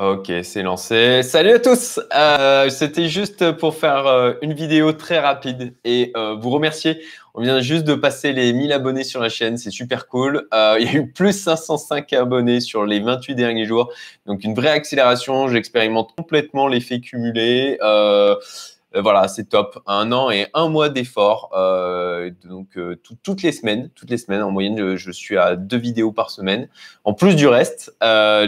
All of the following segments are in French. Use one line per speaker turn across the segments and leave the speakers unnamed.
Ok, c'est lancé. Salut à tous. Euh, C'était juste pour faire euh, une vidéo très rapide et euh, vous remercier. On vient juste de passer les 1000 abonnés sur la chaîne, c'est super cool. Il y a eu plus 505 abonnés sur les 28 derniers jours, donc une vraie accélération. J'expérimente complètement l'effet cumulé. Euh, voilà, c'est top. Un an et un mois d'effort. Euh, donc euh, toutes les semaines, toutes les semaines en moyenne, je, suis à deux vidéos par semaine, en plus du reste,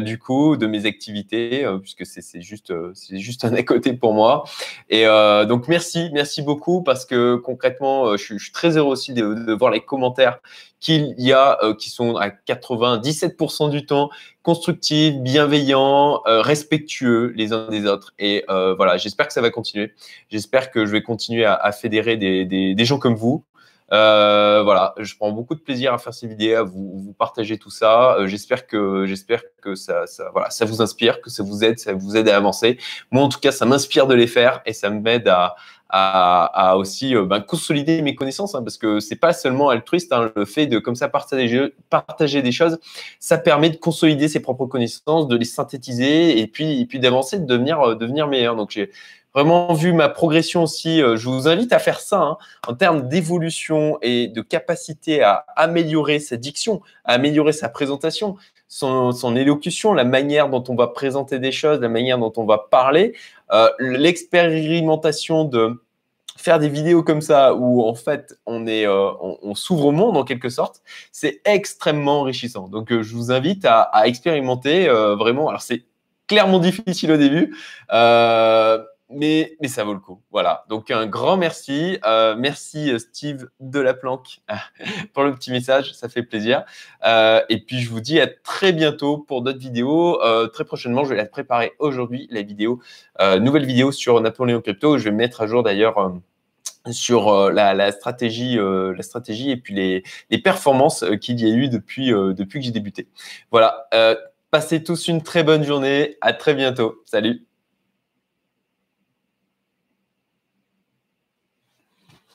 du coup, de mes activités, puisque c'est juste, juste un à côté pour moi. Et donc merci, merci beaucoup parce que concrètement, je, suis très heureux aussi de, de voir les commentaires qu'il y a qui sont à 97% du temps constructifs, bienveillants, euh, respectueux les uns des autres. Et euh, voilà, j'espère que ça va continuer. J'espère que je vais continuer à, à fédérer des, des, des, gens comme vous. Euh, voilà, je prends beaucoup de plaisir à faire ces vidéos, à vous, vous partager tout ça. j'espère que j'espère que ça, ça, voilà, ça vous inspire, que ça vous aide, ça vous aide à avancer. Moi, en tout cas, ça m'inspire de les faire et ça m'aide à, à, aussi euh, ben, consolider mes connaissances, hein, parce que c'est pas seulement altruiste, hein, le fait de comme ça partager, partager des choses, ça permet de consolider ses propres connaissances, de les synthétiser et puis, et puis d'avancer, de devenir, euh, devenir meilleur. Donc j'ai vraiment vu ma progression aussi. Euh, je vous invite à faire ça hein, en termes d'évolution et de capacité à améliorer sa diction, à améliorer sa présentation, son, élocution, la manière dont on va présenter des choses, la manière dont on va parler, euh, l'expérimentation de faire des vidéos comme ça où en fait on est euh, on, s'ouvre au monde en quelque sorte, c'est extrêmement enrichissant. Donc je vous invite à expérimenter vraiment. Alors c'est clairement difficile au début mais, ça vaut le coup. Voilà. Donc, un grand merci. Euh, merci, euh, Steve de la Planque, pour le petit message. Ça fait plaisir. Euh, et puis, je vous dis à très bientôt pour d'autres vidéos. Très prochainement, je vais la préparer aujourd'hui, la vidéo, nouvelle vidéo sur Napoléon Crypto. Je vais mettre à jour d'ailleurs sur la, stratégie, et puis les, les performances qu'il y a eu depuis, depuis que j'ai débuté. Voilà. passez tous une très bonne journée. À très bientôt. Salut.